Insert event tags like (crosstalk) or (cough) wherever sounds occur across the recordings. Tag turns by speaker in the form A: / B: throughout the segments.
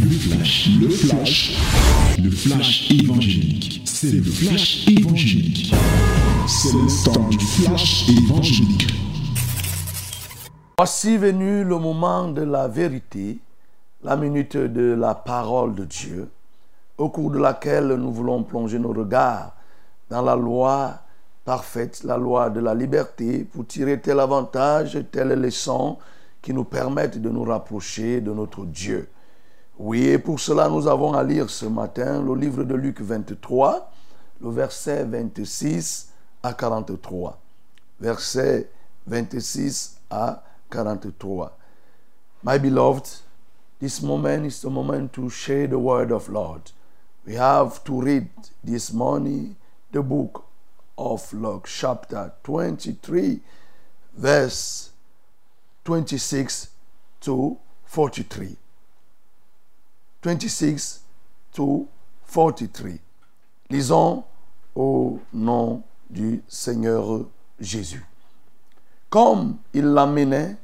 A: Le flash, le flash, le flash évangélique. C'est le flash évangélique. C'est le du flash évangélique.
B: Voici venu le moment de la vérité, la minute de la parole de Dieu, au cours de laquelle nous voulons plonger nos regards dans la loi parfaite, la loi de la liberté, pour tirer tel avantage, telle leçon qui nous permettent de nous rapprocher de notre Dieu. Oui, et pour cela, nous avons à lire ce matin le livre de Luc 23, le verset 26 à 43. Verset 26 à 43. My beloved, this moment is the moment to share the word of Lord. We have to read this morning the book of Luke, chapter 23, verse 26 to 43. 26 to 43. Lisons au nom du Seigneur Jésus. Comme il l'amenait,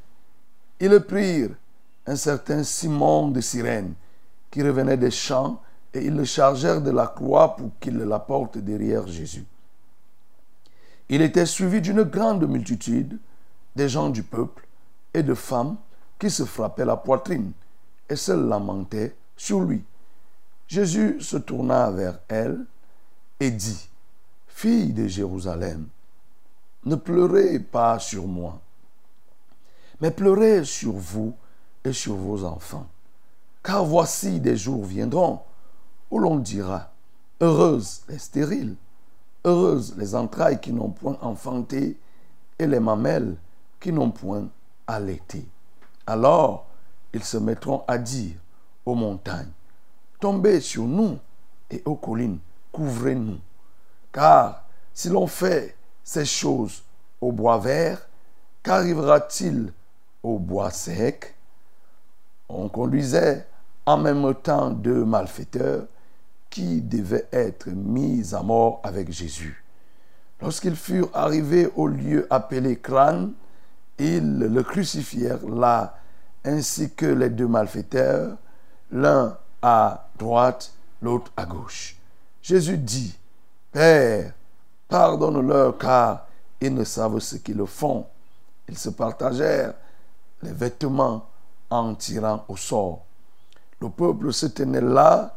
B: ils prirent un certain Simon de Cyrène qui revenait des champs et ils le chargèrent de la croix pour qu'il la porte derrière Jésus. Il était suivi d'une grande multitude des gens du peuple et de femmes qui se frappaient la poitrine et se lamentaient sur lui. Jésus se tourna vers elle et dit, Fille de Jérusalem, ne pleurez pas sur moi, mais pleurez sur vous et sur vos enfants. Car voici des jours viendront où l'on dira, Heureuses les stériles, heureuses les entrailles qui n'ont point enfanté et les mamelles qui n'ont point allaité. Alors ils se mettront à dire aux montagnes, tombez sur nous et aux collines, couvrez-nous. Car si l'on fait ces choses au bois vert, qu'arrivera-t-il au bois sec? On conduisait en même temps deux malfaiteurs qui devaient être mis à mort avec Jésus. Lorsqu'ils furent arrivés au lieu appelé crâne, ils le crucifièrent là, ainsi que les deux malfaiteurs, l'un à droite, l'autre à gauche. Jésus dit, Père, pardonne-leur car ils ne savent ce qu'ils font. Ils se partagèrent les vêtements en tirant au sort. Le peuple se tenait là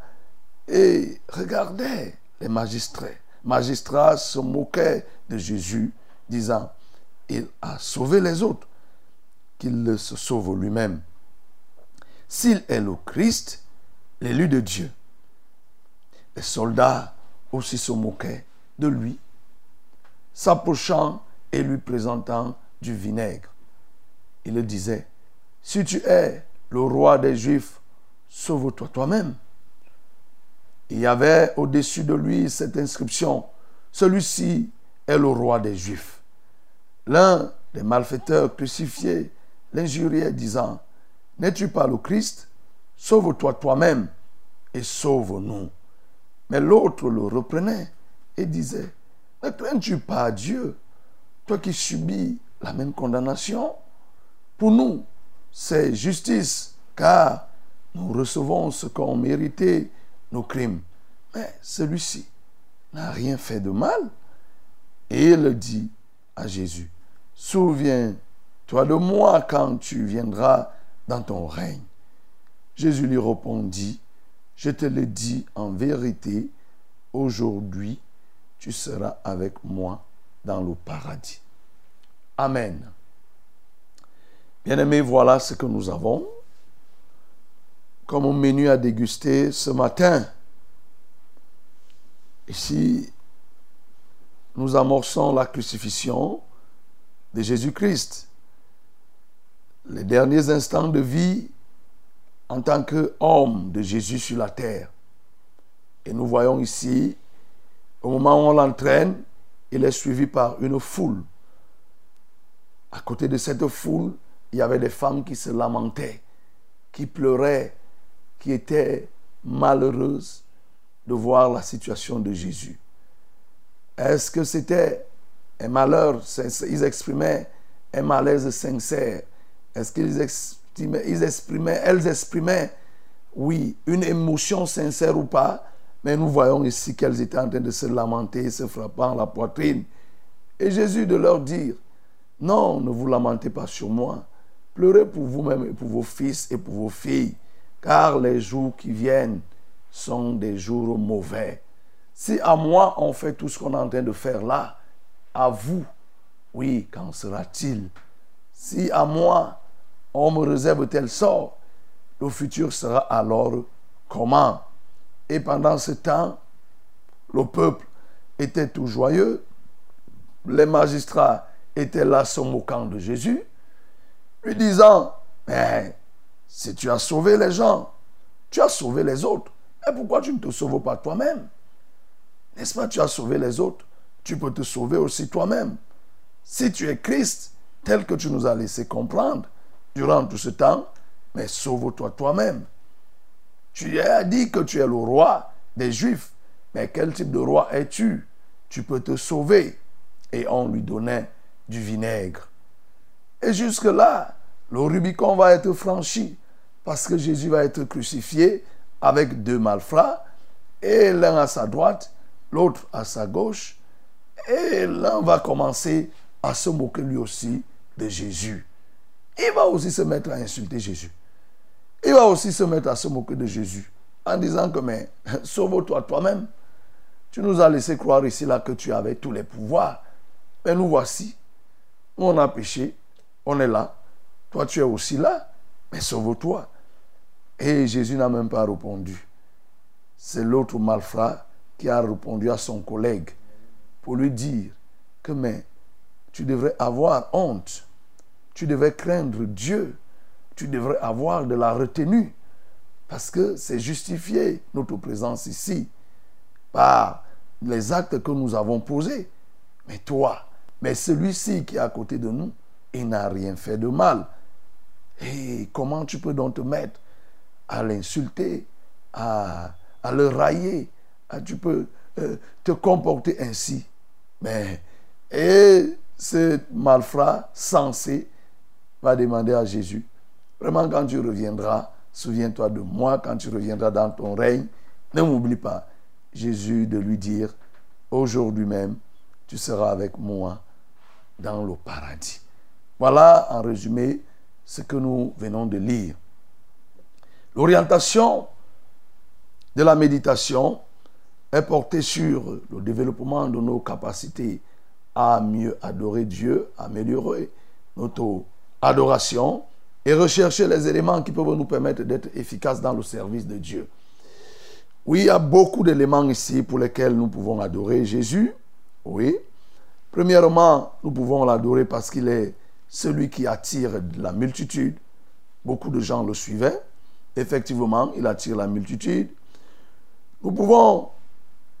B: et regardait les magistrats. Magistrats se moquaient de Jésus, disant, il a sauvé les autres, qu'il se sauve lui-même. S'il est le Christ, l'élu de Dieu, les soldats aussi se moquaient de lui, s'approchant et lui présentant du vinaigre. Il disait, si tu es le roi des Juifs, sauve-toi toi-même. Il y avait au-dessus de lui cette inscription, celui-ci est le roi des Juifs. L'un des malfaiteurs crucifiés l'injuriait disant, N'es-tu pas le Christ? Sauve-toi toi-même et sauve-nous. Mais l'autre le reprenait et disait, Ne crains-tu pas Dieu, toi qui subis la même condamnation? Pour nous, c'est justice, car nous recevons ce qu'ont mérité nos crimes. Mais celui-ci n'a rien fait de mal. Et il dit à Jésus, Souviens-toi de moi quand tu viendras dans ton règne. Jésus lui répondit, Je te le dis en vérité, aujourd'hui tu seras avec moi dans le paradis. Amen. Bien-aimés, voilà ce que nous avons comme menu à déguster ce matin. Ici, nous amorçons la crucifixion de Jésus-Christ. Les derniers instants de vie en tant qu'homme de Jésus sur la terre. Et nous voyons ici, au moment où on l'entraîne, il est suivi par une foule. À côté de cette foule, il y avait des femmes qui se lamentaient, qui pleuraient, qui étaient malheureuses de voir la situation de Jésus. Est-ce que c'était un malheur? Ils exprimaient un malaise sincère. Est-ce qu'ils exprimaient, ils exprimaient, elles exprimaient, oui, une émotion sincère ou pas, mais nous voyons ici qu'elles étaient en train de se lamenter, se frappant la poitrine. Et Jésus de leur dire, non, ne vous lamentez pas sur moi, pleurez pour vous-même et pour vos fils et pour vos filles, car les jours qui viennent sont des jours mauvais. Si à moi on fait tout ce qu'on est en train de faire là, à vous, oui, qu'en sera-t-il? Si à moi on me réserve tel sort, le futur sera alors comment? Et pendant ce temps, le peuple était tout joyeux, les magistrats étaient là se moquant de Jésus, lui disant, mais si tu as sauvé les gens, tu as sauvé les autres. Et pourquoi tu ne te sauves pas toi-même? N'est-ce pas, tu as sauvé les autres, tu peux te sauver aussi toi-même. Si tu es Christ, tel que tu nous as laissé comprendre durant tout ce temps, mais sauve-toi toi-même. Tu as dit que tu es le roi des Juifs, mais quel type de roi es-tu? Tu peux te sauver. Et on lui donnait du vinaigre. Et jusque-là, le Rubicon va être franchi parce que Jésus va être crucifié avec deux malfrats, et l'un à sa droite, l'autre à sa gauche, et l'un va commencer à se moquer lui aussi de Jésus. Il va aussi se mettre à insulter Jésus. Il va aussi se mettre à se moquer de Jésus en disant que mais (laughs) sauve-toi toi-même. Tu nous as laissé croire ici là que tu avais tous les pouvoirs. Mais nous voici. on a péché. On est là. Toi tu es aussi là. Mais sauve-toi. Et Jésus n'a même pas répondu. C'est l'autre malfrat qui a répondu à son collègue pour lui dire que mais tu devrais avoir honte. Tu devrais craindre Dieu. Tu devrais avoir de la retenue. Parce que c'est justifié notre présence ici par les actes que nous avons posés. Mais toi, mais celui-ci qui est à côté de nous, il n'a rien fait de mal. Et comment tu peux donc te mettre à l'insulter, à, le railler, tu peux euh, te comporter ainsi. Mais, et ce malfrat sensé va demander à Jésus, vraiment quand tu reviendras, souviens-toi de moi quand tu reviendras dans ton règne, ne m'oublie pas. Jésus de lui dire, aujourd'hui même, tu seras avec moi dans le paradis. Voilà en résumé ce que nous venons de lire. L'orientation de la méditation est portée sur le développement de nos capacités à mieux adorer Dieu, améliorer notre adoration et rechercher les éléments qui peuvent nous permettre d'être efficaces dans le service de Dieu. Oui, il y a beaucoup d'éléments ici pour lesquels nous pouvons adorer Jésus. Oui. Premièrement, nous pouvons l'adorer parce qu'il est celui qui attire la multitude. Beaucoup de gens le suivaient. Effectivement, il attire la multitude. Nous pouvons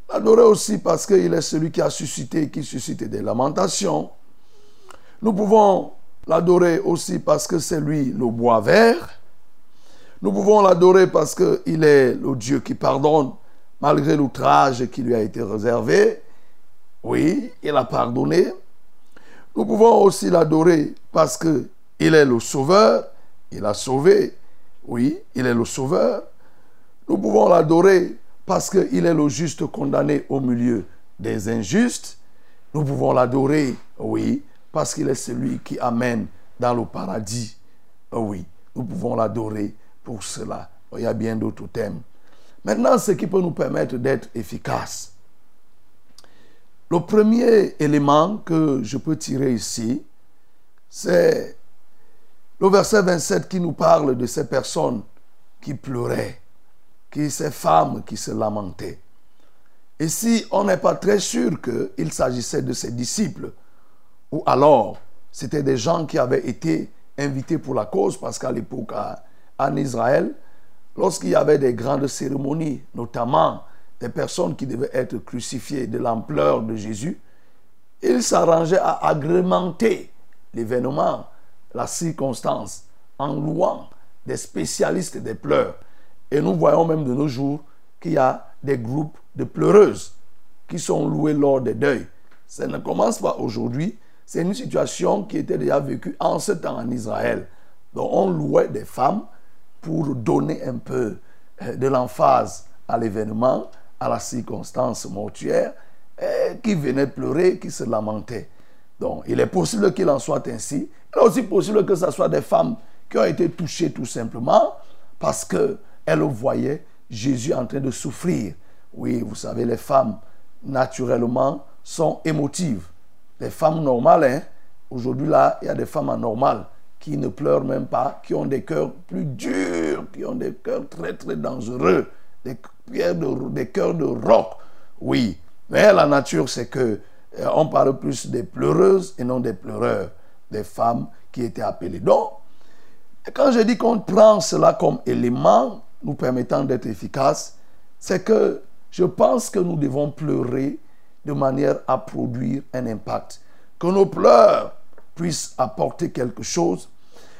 B: l'adorer aussi parce qu'il est celui qui a suscité, qui suscite des lamentations. Nous pouvons l'adorer aussi parce que c'est lui le bois vert. Nous pouvons l'adorer parce qu'il est le Dieu qui pardonne malgré l'outrage qui lui a été réservé. Oui, il a pardonné. Nous pouvons aussi l'adorer parce qu'il est le sauveur. Il a sauvé. Oui, il est le sauveur. Nous pouvons l'adorer parce qu'il est le juste condamné au milieu des injustes. Nous pouvons l'adorer, oui, parce qu'il est celui qui amène dans le paradis. Oui, nous pouvons l'adorer pour cela. Il y a bien d'autres thèmes. Maintenant, ce qui peut nous permettre d'être efficaces. Le premier élément que je peux tirer ici, c'est le verset 27 qui nous parle de ces personnes qui pleuraient, qui ces femmes qui se lamentaient. Et si on n'est pas très sûr qu'il s'agissait de ses disciples, ou alors c'était des gens qui avaient été invités pour la cause, parce qu'à l'époque, en Israël, lorsqu'il y avait des grandes cérémonies, notamment des personnes qui devaient être crucifiées de l'ampleur de Jésus, ils s'arrangeaient à agrémenter l'événement, la circonstance, en louant des spécialistes des pleurs. Et nous voyons même de nos jours qu'il y a des groupes de pleureuses qui sont loués lors des deuils. Ça ne commence pas aujourd'hui. C'est une situation qui était déjà vécue en ce temps en Israël. Donc on louait des femmes pour donner un peu euh, de l'emphase à l'événement, à la circonstance mortuaire, qui venaient pleurer, qui se lamentaient. Donc, il est possible qu'il en soit ainsi. Il est aussi possible que ce soit des femmes qui ont été touchées tout simplement parce qu'elles voyaient Jésus en train de souffrir. Oui, vous savez, les femmes, naturellement, sont émotives. Les femmes normales, hein, aujourd'hui là, il y a des femmes anormales qui ne pleurent même pas, qui ont des cœurs plus durs, qui ont des cœurs très très dangereux, des, de, des cœurs de roc. Oui, mais la nature, c'est que euh, on parle plus des pleureuses et non des pleureurs, des femmes qui étaient appelées. Donc, quand je dis qu'on prend cela comme élément nous permettant d'être efficaces, c'est que je pense que nous devons pleurer de manière à produire un impact. Que nos pleurs puissent apporter quelque chose.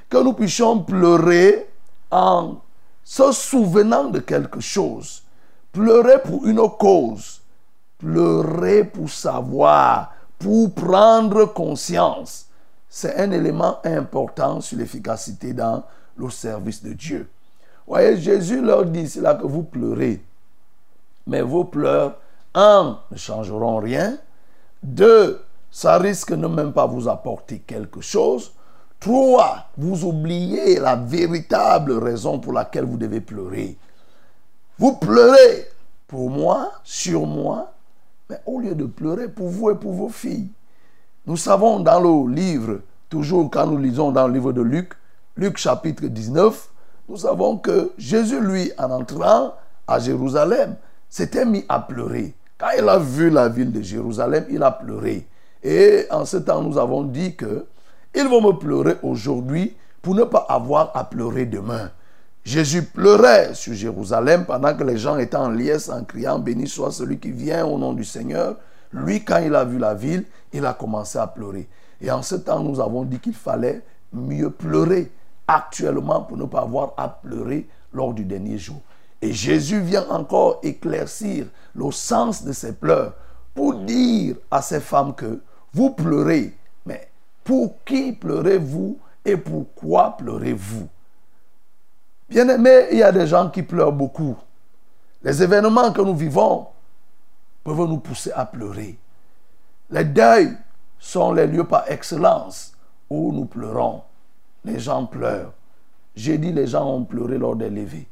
B: Que nous puissions pleurer en se souvenant de quelque chose. Pleurer pour une cause. Pleurer pour savoir, pour prendre conscience. C'est un élément important sur l'efficacité dans le service de Dieu. Voyez, Jésus leur dit, c'est là que vous pleurez. Mais vos pleurs, un, ne changeront rien. Deux, ça risque de ne même pas vous apporter quelque chose. Trois, vous oubliez la véritable raison pour laquelle vous devez pleurer. Vous pleurez pour moi, sur moi, mais au lieu de pleurer pour vous et pour vos filles. Nous savons dans le livre, toujours quand nous lisons dans le livre de Luc, Luc chapitre 19, nous savons que Jésus, lui, en entrant à Jérusalem, s'était mis à pleurer. Quand il a vu la ville de Jérusalem, il a pleuré. Et en ce temps, nous avons dit que ils vont me pleurer aujourd'hui pour ne pas avoir à pleurer demain. Jésus pleurait sur Jérusalem pendant que les gens étaient en liesse en criant Béni soit celui qui vient au nom du Seigneur. Lui, quand il a vu la ville, il a commencé à pleurer. Et en ce temps, nous avons dit qu'il fallait mieux pleurer actuellement pour ne pas avoir à pleurer lors du dernier jour. Et Jésus vient encore éclaircir le sens de ses pleurs pour dire à ces femmes que vous pleurez, mais pour qui pleurez-vous et pourquoi pleurez-vous? Bien aimé, il y a des gens qui pleurent beaucoup. Les événements que nous vivons peuvent nous pousser à pleurer. Les deuils sont les lieux par excellence où nous pleurons. Les gens pleurent. Jeudi, les gens ont pleuré lors des levées.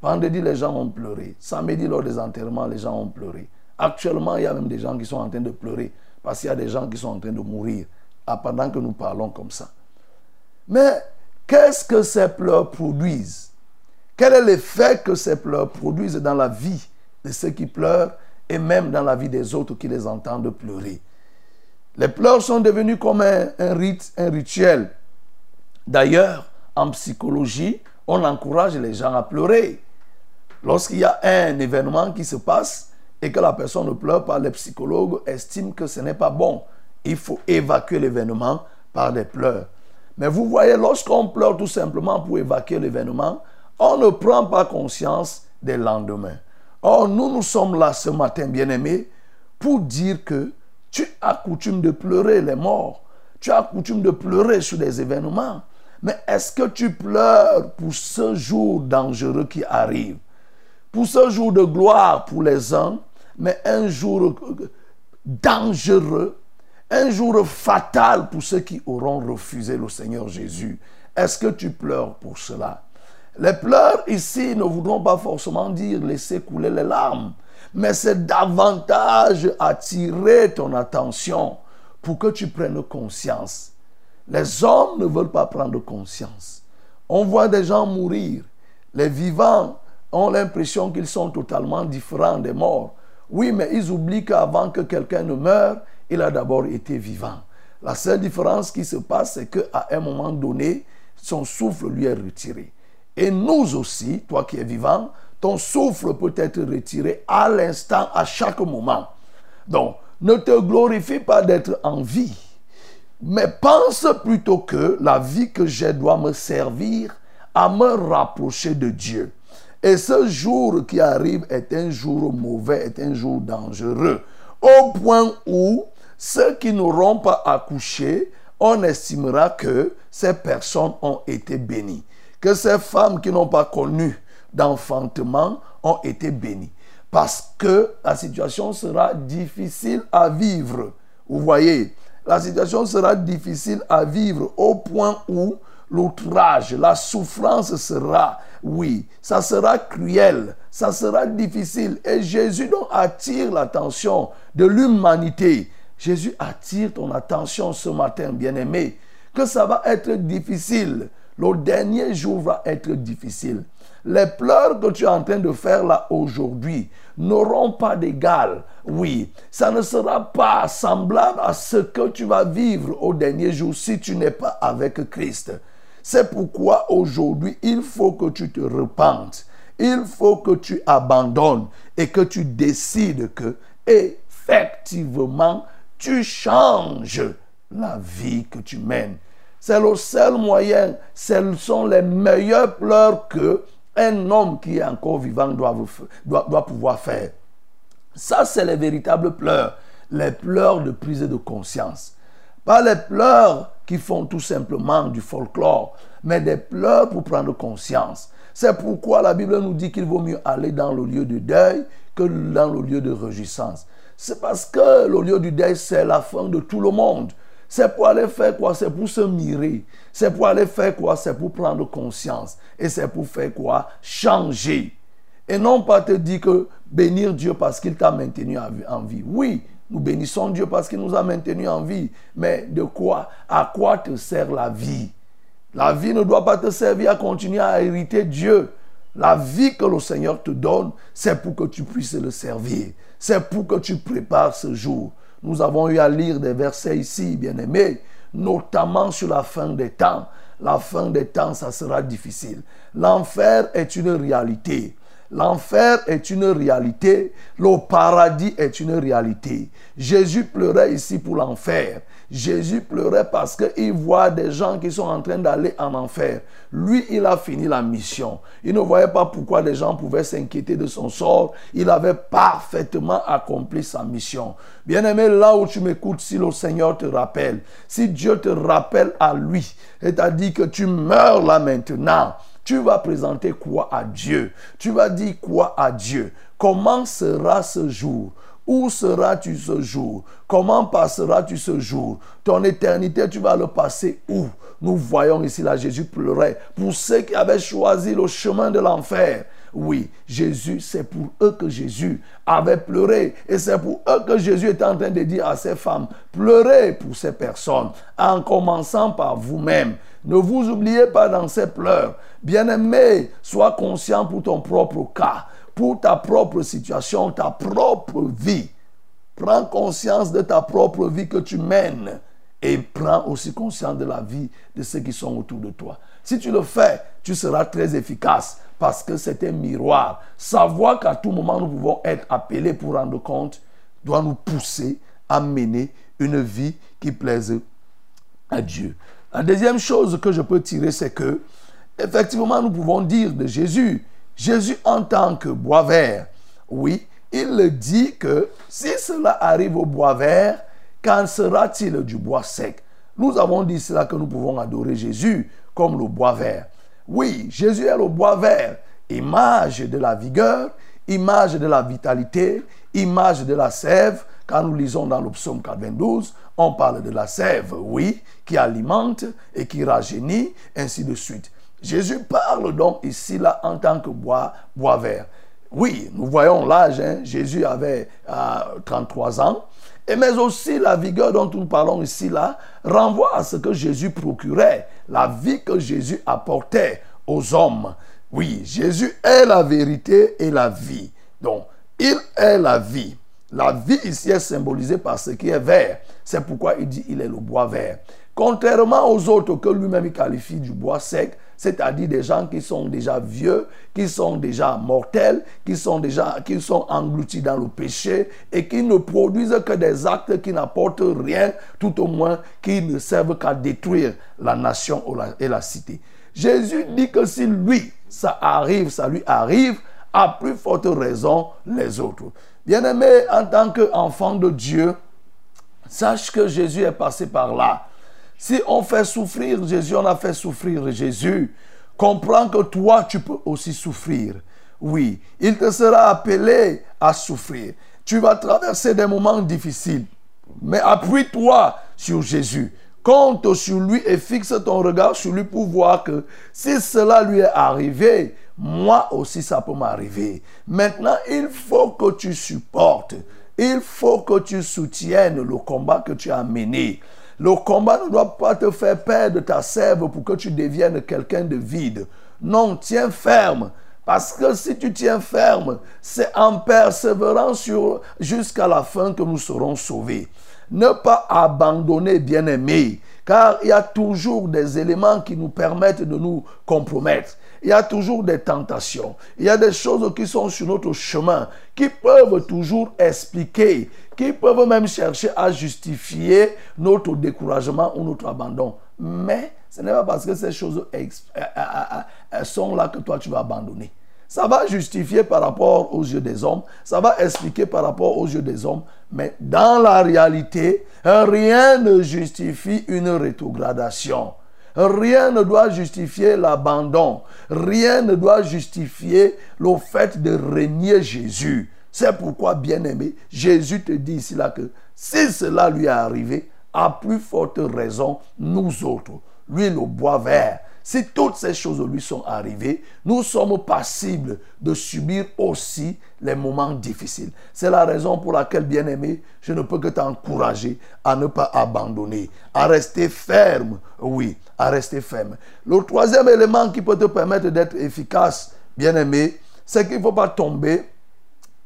B: Vendredi, les gens ont pleuré. Samedi, lors des enterrements, les gens ont pleuré. Actuellement, il y a même des gens qui sont en train de pleurer parce qu'il y a des gens qui sont en train de mourir pendant que nous parlons comme ça. Mais qu'est-ce que ces pleurs produisent? Quel est l'effet que ces pleurs produisent dans la vie de ceux qui pleurent et même dans la vie des autres qui les entendent pleurer? Les pleurs sont devenus comme un, un rite, un rituel. D'ailleurs, en psychologie, on encourage les gens à pleurer. Lorsqu'il y a un événement qui se passe et que la personne ne pleure pas, les psychologues estiment que ce n'est pas bon. Il faut évacuer l'événement par des pleurs. Mais vous voyez, lorsqu'on pleure tout simplement pour évacuer l'événement, on ne prend pas conscience des lendemains. Or, nous, nous sommes là ce matin, bien-aimés, pour dire que tu as coutume de pleurer les morts. Tu as coutume de pleurer sur des événements. Mais est-ce que tu pleures pour ce jour dangereux qui arrive? Pour ce jour de gloire pour les uns, mais un jour dangereux, un jour fatal pour ceux qui auront refusé le Seigneur Jésus. Est-ce que tu pleures pour cela? Les pleurs ici ne voudront pas forcément dire laisser couler les larmes, mais c'est davantage attirer ton attention pour que tu prennes conscience. Les hommes ne veulent pas prendre conscience. On voit des gens mourir. Les vivants ont l'impression qu'ils sont totalement différents des morts. Oui, mais ils oublient qu'avant que quelqu'un ne meure, il a d'abord été vivant. La seule différence qui se passe, c'est qu'à un moment donné, son souffle lui est retiré. Et nous aussi, toi qui es vivant, ton souffle peut être retiré à l'instant, à chaque moment. Donc, ne te glorifie pas d'être en vie, mais pense plutôt que la vie que j'ai doit me servir à me rapprocher de Dieu. Et ce jour qui arrive est un jour mauvais, est un jour dangereux. Au point où ceux qui n'auront pas accouché, on estimera que ces personnes ont été bénies. Que ces femmes qui n'ont pas connu d'enfantement ont été bénis. Parce que la situation sera difficile à vivre. Vous voyez, la situation sera difficile à vivre au point où l'outrage, la souffrance sera, oui, ça sera cruel, ça sera difficile. Et Jésus donc attire l'attention de l'humanité. Jésus attire ton attention ce matin, bien-aimé, que ça va être difficile. Le dernier jour va être difficile. Les pleurs que tu es en train de faire là aujourd'hui n'auront pas d'égal. Oui, ça ne sera pas semblable à ce que tu vas vivre au dernier jour si tu n'es pas avec Christ. C'est pourquoi aujourd'hui, il faut que tu te repentes. Il faut que tu abandonnes et que tu décides que effectivement, tu changes la vie que tu mènes. C'est le seul moyen, ce sont les meilleurs pleurs que un homme qui est encore vivant doit, doit, pouvoir faire. Ça, c'est les véritables pleurs, les pleurs de prise de conscience. Pas les pleurs qui font tout simplement du folklore, mais des pleurs pour prendre conscience. C'est pourquoi la Bible nous dit qu'il vaut mieux aller dans le lieu de deuil que dans le lieu de réjouissance. C'est parce que le lieu du deuil, c'est la fin de tout le monde. C'est pour aller faire quoi? C'est pour se mirer. C'est pour aller faire quoi? C'est pour prendre conscience. Et c'est pour faire quoi? Changer. Et non pas te dire que bénir Dieu parce qu'il t'a maintenu en vie. Oui, nous bénissons Dieu parce qu'il nous a maintenu en vie. Mais de quoi À quoi te sert la vie? La vie ne doit pas te servir à continuer à hériter Dieu. La vie que le Seigneur te donne, c'est pour que tu puisses le servir. C'est pour que tu prépares ce jour. Nous avons eu à lire des versets ici, bien-aimés, notamment sur la fin des temps. La fin des temps, ça sera difficile. L'enfer est une réalité. L'enfer est une réalité. Le paradis est une réalité. Jésus pleurait ici pour l'enfer. Jésus pleurait parce qu'il voit des gens qui sont en train d'aller en enfer. Lui, il a fini la mission. Il ne voyait pas pourquoi les gens pouvaient s'inquiéter de son sort. Il avait parfaitement accompli sa mission. Bien-aimé, là où tu m'écoutes, si le Seigneur te rappelle, si Dieu te rappelle à lui, c'est-à-dire que tu meurs là maintenant, tu vas présenter quoi à Dieu? Tu vas dire quoi à Dieu? Comment sera ce jour? Où seras-tu ce jour? Comment passeras-tu ce jour? Ton éternité, tu vas le passer où? Nous voyons ici là Jésus pleurait pour ceux qui avaient choisi le chemin de l'enfer. Oui, Jésus, c'est pour eux que Jésus avait pleuré. Et c'est pour eux que Jésus est en train de dire à ces femmes, pleurez pour ces personnes, en commençant par vous-même. Ne vous oubliez pas dans ces pleurs. Bien-aimé, sois conscient pour ton propre cas pour ta propre situation, ta propre vie. Prends conscience de ta propre vie que tu mènes et prends aussi conscience de la vie de ceux qui sont autour de toi. Si tu le fais, tu seras très efficace parce que c'est un miroir. Savoir qu'à tout moment nous pouvons être appelés pour rendre compte doit nous pousser à mener une vie qui plaise à Dieu. La deuxième chose que je peux tirer, c'est que effectivement nous pouvons dire de Jésus Jésus en tant que bois vert, oui, il dit que si cela arrive au bois vert, qu'en sera-t-il du bois sec? Nous avons dit cela que nous pouvons adorer Jésus comme le bois vert. Oui, Jésus est le bois vert, image de la vigueur, image de la vitalité, image de la sève. Quand nous lisons dans le psaume 92, on parle de la sève, oui, qui alimente et qui rajeunit, ainsi de suite. Jésus parle donc ici là en tant que bois, vert. Oui, nous voyons l'âge. Hein. Jésus avait 33 euh, ans. Et mais aussi la vigueur dont nous parlons ici là renvoie à ce que Jésus procurait, la vie que Jésus apportait aux hommes. Oui, Jésus est la vérité et la vie. Donc, il est la vie. La vie ici est symbolisée par ce qui est vert. C'est pourquoi il dit il est le bois vert. Contrairement aux autres que lui-même qualifie du bois sec, c'est-à-dire des gens qui sont déjà vieux, qui sont déjà mortels, qui sont déjà qui sont engloutis dans le péché et qui ne produisent que des actes qui n'apportent rien, tout au moins qui ne servent qu'à détruire la nation et la cité. Jésus dit que si lui, ça arrive, ça lui arrive, à plus forte raison les autres. Bien-aimé, en tant qu'enfant de Dieu, sache que Jésus est passé par là. Si on fait souffrir Jésus, on a fait souffrir Jésus. comprends que toi, tu peux aussi souffrir. Oui, il te sera appelé à souffrir. Tu vas traverser des moments difficiles. Mais appuie-toi sur Jésus. Compte sur lui et fixe ton regard sur lui pour voir que si cela lui est arrivé, moi aussi ça peut m'arriver. Maintenant, il faut que tu supportes. Il faut que tu soutiennes le combat que tu as mené. Le combat ne doit pas te faire perdre ta sève pour que tu deviennes quelqu'un de vide. Non, tiens ferme. Parce que si tu tiens ferme, c'est en persévérant jusqu'à la fin que nous serons sauvés. Ne pas abandonner, bien-aimé, car il y a toujours des éléments qui nous permettent de nous compromettre. Il y a toujours des tentations. Il y a des choses qui sont sur notre chemin, qui peuvent toujours expliquer, qui peuvent même chercher à justifier notre découragement ou notre abandon. Mais ce n'est pas parce que ces choses euh, euh, euh, sont là que toi tu vas abandonner. Ça va justifier par rapport aux yeux des hommes, ça va expliquer par rapport aux yeux des hommes, mais dans la réalité, rien ne justifie une rétrogradation. Rien ne doit justifier l'abandon. Rien ne doit justifier le fait de régner Jésus. C'est pourquoi, bien-aimé, Jésus te dit ici là que si cela lui est arrivé, à plus forte raison, nous autres, lui le bois vert, si toutes ces choses lui sont arrivées, nous sommes passibles de subir aussi les moments difficiles. C'est la raison pour laquelle, bien-aimé, je ne peux que t'encourager à ne pas abandonner, à rester ferme, oui, à rester ferme. Le troisième élément qui peut te permettre d'être efficace, bien-aimé, c'est qu'il ne faut pas tomber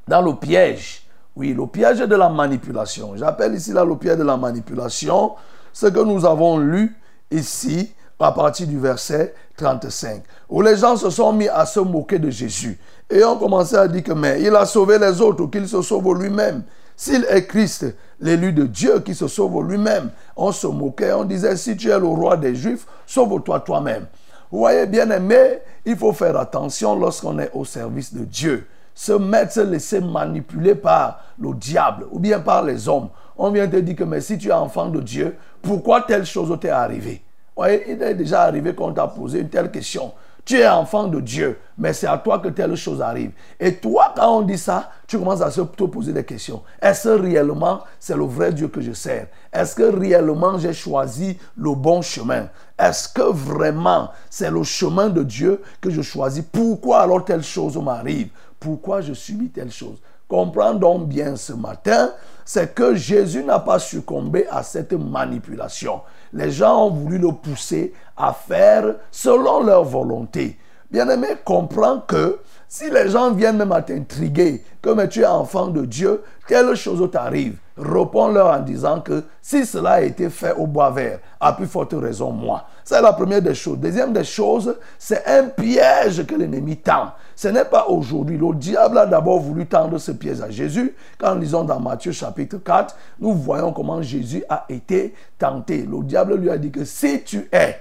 B: dans le piège. Oui, le piège de la manipulation. J'appelle ici le piège de la manipulation. Ce que nous avons lu ici, à partir du verset 35, où les gens se sont mis à se moquer de Jésus et ont commencé à dire que mais il a sauvé les autres, qu'il se sauve lui-même. S'il est Christ, l'élu de Dieu qui se sauve lui-même, on se moquait, on disait si tu es le roi des Juifs, sauve-toi toi-même. Vous voyez bien aimé, il faut faire attention lorsqu'on est au service de Dieu. Se mettre, se laisser manipuler par le diable ou bien par les hommes. On vient te dire que mais si tu es enfant de Dieu, pourquoi telle chose t'est arrivée? Voyez, il est déjà arrivé qu'on t'a posé une telle question. Tu es enfant de Dieu, mais c'est à toi que telle chose arrive. Et toi, quand on dit ça, tu commences à se poser des questions. Est-ce réellement c'est le vrai Dieu que je sers? Est-ce que réellement j'ai choisi le bon chemin? Est-ce que vraiment c'est le chemin de Dieu que je choisis? Pourquoi alors telle chose m'arrive? Pourquoi je subis telle chose? Comprends donc bien ce matin, c'est que Jésus n'a pas succombé à cette manipulation les gens ont voulu le pousser à faire selon leur volonté. Bien-aimé, comprends que si les gens viennent même à t'intriguer, comme tu es enfant de Dieu, quelle chose t'arrive Réponds-leur en disant que si cela a été fait au bois vert, à plus forte raison moi. C'est la première des choses. Deuxième des choses, c'est un piège que l'ennemi tend. Ce n'est pas aujourd'hui. Le diable a d'abord voulu tendre ce piège à Jésus. Quand nous lisons dans Matthieu chapitre 4, nous voyons comment Jésus a été tenté. Le diable lui a dit que si tu es,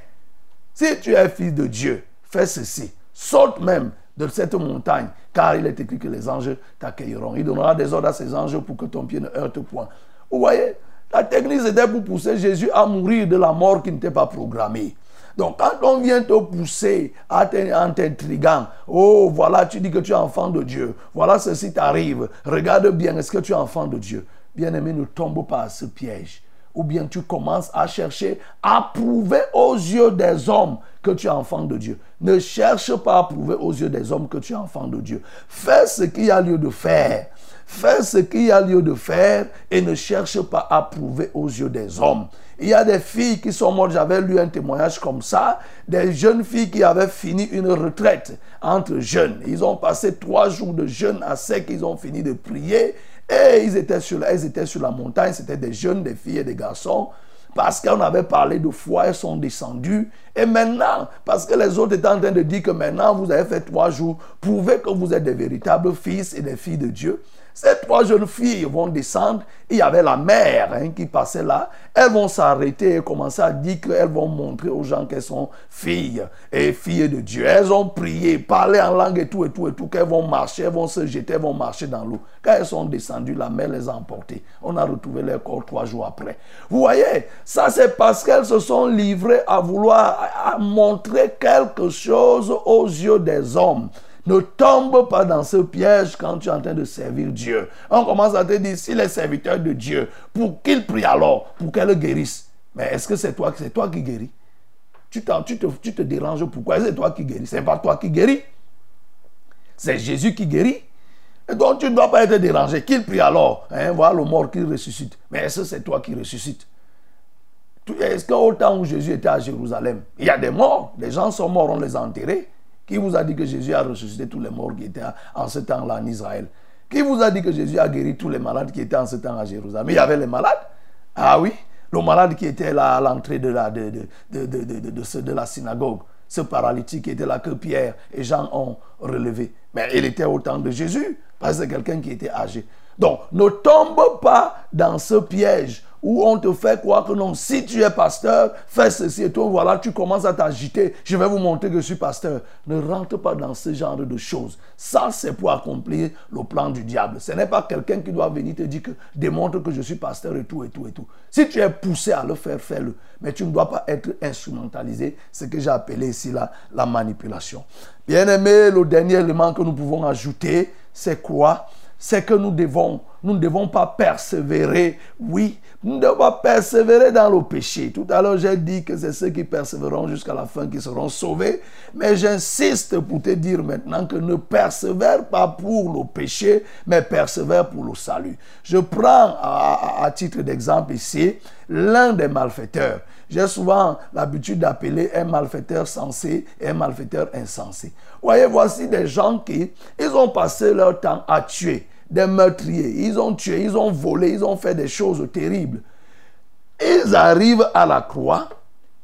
B: si tu es fils de Dieu, fais ceci. Saute même de cette montagne, car il est écrit que les anges t'accueilleront. Il donnera des ordres à ses anges pour que ton pied ne heurte point. Vous voyez, la technique c'était pour pousser Jésus à mourir de la mort qui n'était pas programmée. Donc quand on vient te pousser en t'intriguant, oh voilà, tu dis que tu es enfant de Dieu, voilà ceci t'arrive, regarde bien, est-ce que tu es enfant de Dieu? Bien-aimé, ne tombe pas à ce piège ou bien tu commences à chercher à prouver aux yeux des hommes que tu es enfant de Dieu. Ne cherche pas à prouver aux yeux des hommes que tu es enfant de Dieu. Fais ce qu'il y a lieu de faire. Fais ce qu'il y a lieu de faire et ne cherche pas à prouver aux yeux des hommes. Il y a des filles qui sont mortes, j'avais lu un témoignage comme ça, des jeunes filles qui avaient fini une retraite entre jeunes. Ils ont passé trois jours de jeûne à sec, ils ont fini de prier et ils étaient sur, étaient sur la montagne, c'était des jeunes, des filles et des garçons. Parce qu'on avait parlé de foi, elles sont descendues. Et maintenant, parce que les autres étaient en train de dire que maintenant vous avez fait trois jours, prouvez que vous êtes des véritables fils et des filles de Dieu. Ces trois jeunes filles vont descendre. Il y avait la mère hein, qui passait là. Elles vont s'arrêter et commencer à dire qu'elles vont montrer aux gens qu'elles sont filles et filles de Dieu. Elles ont prié, parlé en langue et tout et tout et tout, qu'elles vont marcher, elles vont se jeter, elles vont marcher dans l'eau. Quand elles sont descendues, la mère les a emportées. On a retrouvé leur corps trois jours après. Vous voyez, ça c'est parce qu'elles se sont livrées à vouloir à, montrer quelque chose aux yeux des hommes. Ne tombe pas dans ce piège quand tu es en train de servir Dieu. On commence à te dire, s'il est serviteur de Dieu, pour qu'il prie alors, pour qu'elle guérisse. Mais est-ce que c'est toi, toi qui guéris? Tu, tu, te, tu te déranges pourquoi C'est toi qui guéris? C'est pas toi qui guéris. C'est Jésus qui guérit. Donc tu ne dois pas être dérangé. Qu'il prie alors. Hein, voilà le mort qui ressuscite. Mais est-ce que c'est toi qui ressuscites Est-ce qu'au temps où Jésus était à Jérusalem, il y a des morts? Les gens sont morts, on les a enterrés. Qui vous a dit que Jésus a ressuscité tous les morts qui étaient en ce temps-là en Israël? Qui vous a dit que Jésus a guéri tous les malades qui étaient en ce temps à Jérusalem? Il y avait les malades. Ah oui Le malade qui était là à l'entrée de la, de, de, de, de la synagogue ce paralytique était là que Pierre et Jean ont relevé. Mais il était au temps de Jésus, parce que c'est quelqu'un qui était âgé. Donc, ne tombe pas dans ce piège où on te fait croire que non, si tu es pasteur, fais ceci et toi, voilà, tu commences à t'agiter. Je vais vous montrer que je suis pasteur. Ne rentre pas dans ce genre de choses. Ça, c'est pour accomplir le plan du diable. Ce n'est pas quelqu'un qui doit venir te dire que démontre que je suis pasteur et tout et tout et tout. Si tu es poussé à le faire, fais-le. Mais tu ne dois pas être instrumentalisé, ce que j'ai appelé ici la, la manipulation. Bien aimé, le dernier élément que nous pouvons ajouter, c'est quoi? C'est que nous devons, nous ne devons pas persévérer. Oui, nous devons persévérer dans le péché. Tout à l'heure, j'ai dit que c'est ceux qui persévéreront jusqu'à la fin qui seront sauvés. Mais j'insiste pour te dire maintenant que ne persévère pas pour le péché, mais persévère pour le salut. Je prends à, titre d'exemple ici l'un des malfaiteurs. J'ai souvent l'habitude d'appeler un malfaiteur sensé et un malfaiteur insensé. Voyez, voici des gens qui, ils ont passé leur temps à tuer des meurtriers. Ils ont tué, ils ont volé, ils ont fait des choses terribles. Ils arrivent à la croix.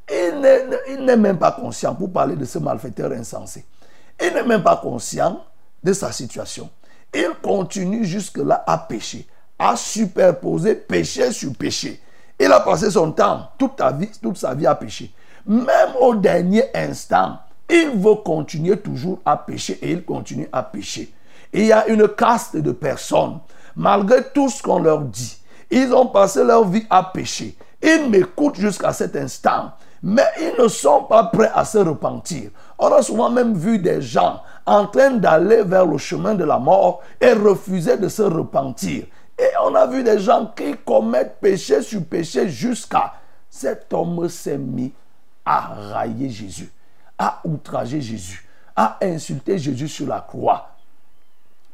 B: Il n'est même pas conscient, pour parler de ce malfaiteur insensé, il n'est même pas conscient de sa situation. Il continue jusque-là à pécher, à superposer péché sur péché. Il a passé son temps, toute, toute sa vie à pécher. Même au dernier instant, il veut continuer toujours à pécher et il continue à pécher. Il y a une caste de personnes, malgré tout ce qu'on leur dit, ils ont passé leur vie à pécher. Ils m'écoutent jusqu'à cet instant, mais ils ne sont pas prêts à se repentir. On a souvent même vu des gens en train d'aller vers le chemin de la mort et refuser de se repentir. Et on a vu des gens qui commettent péché sur péché jusqu'à cet homme s'est mis à railler Jésus, à outrager Jésus, à insulter Jésus sur la croix.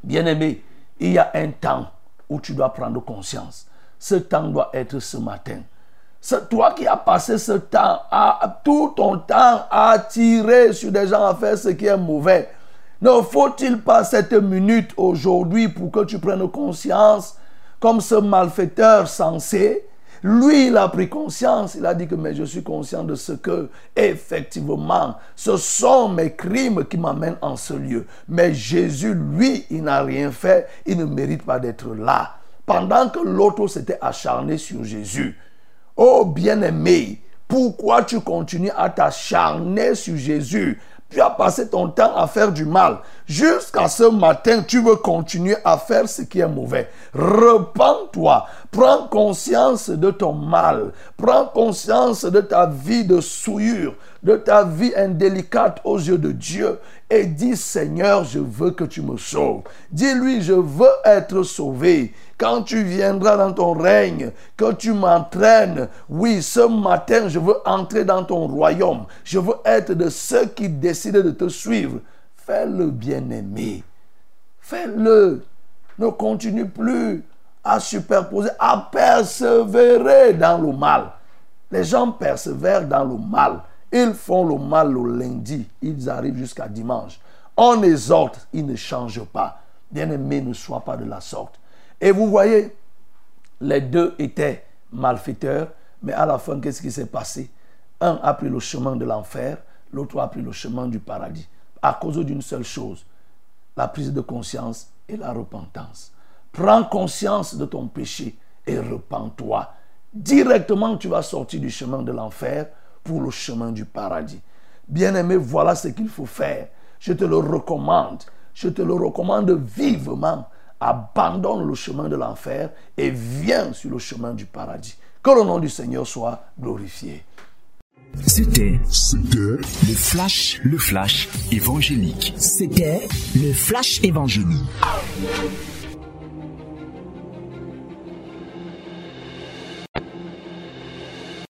B: Bien-aimé, il y a un temps où tu dois prendre conscience. Ce temps doit être ce matin. C'est toi qui as passé ce temps, tout ton temps à tirer sur des gens à faire ce qui est mauvais. Ne faut-il pas cette minute aujourd'hui pour que tu prennes conscience comme ce malfaiteur censé lui, il a pris conscience. Il a dit que je suis conscient de ce que, effectivement, ce sont mes crimes qui m'amènent en ce lieu. Mais Jésus, lui, il n'a rien fait. Il ne mérite pas d'être là. Pendant que l'autre s'était acharné sur Jésus. Oh bien-aimé, pourquoi tu continues à t'acharner sur Jésus? Tu as passé ton temps à faire du mal. Jusqu'à ce matin, tu veux continuer à faire ce qui est mauvais. Repends-toi. Prends conscience de ton mal. Prends conscience de ta vie de souillure, de ta vie indélicate aux yeux de Dieu. Et dis, Seigneur, je veux que tu me sauves. Dis-lui, je veux être sauvé quand tu viendras dans ton règne, que tu m'entraînes. Oui, ce matin, je veux entrer dans ton royaume. Je veux être de ceux qui décident de te suivre. Fais-le bien-aimé. Fais-le. Ne continue plus à superposer, à persévérer dans le mal. Les gens persévèrent dans le mal. Ils font le mal le lundi. Ils arrivent jusqu'à dimanche. On exhorte, ils ne changent pas. Bien-aimé, ne sois pas de la sorte. Et vous voyez, les deux étaient malfaiteurs, mais à la fin, qu'est-ce qui s'est passé? Un a pris le chemin de l'enfer, l'autre a pris le chemin du paradis, à cause d'une seule chose, la prise de conscience et la repentance. Prends conscience de ton péché et repens-toi. Directement, tu vas sortir du chemin de l'enfer pour le chemin du paradis. Bien-aimé, voilà ce qu'il faut faire. Je te le recommande. Je te le recommande vivement abandonne le chemin de l'enfer et viens sur le chemin du paradis. Que le nom du Seigneur soit glorifié.
C: C'était
A: le flash, le flash évangélique.
D: C'était le flash évangélique.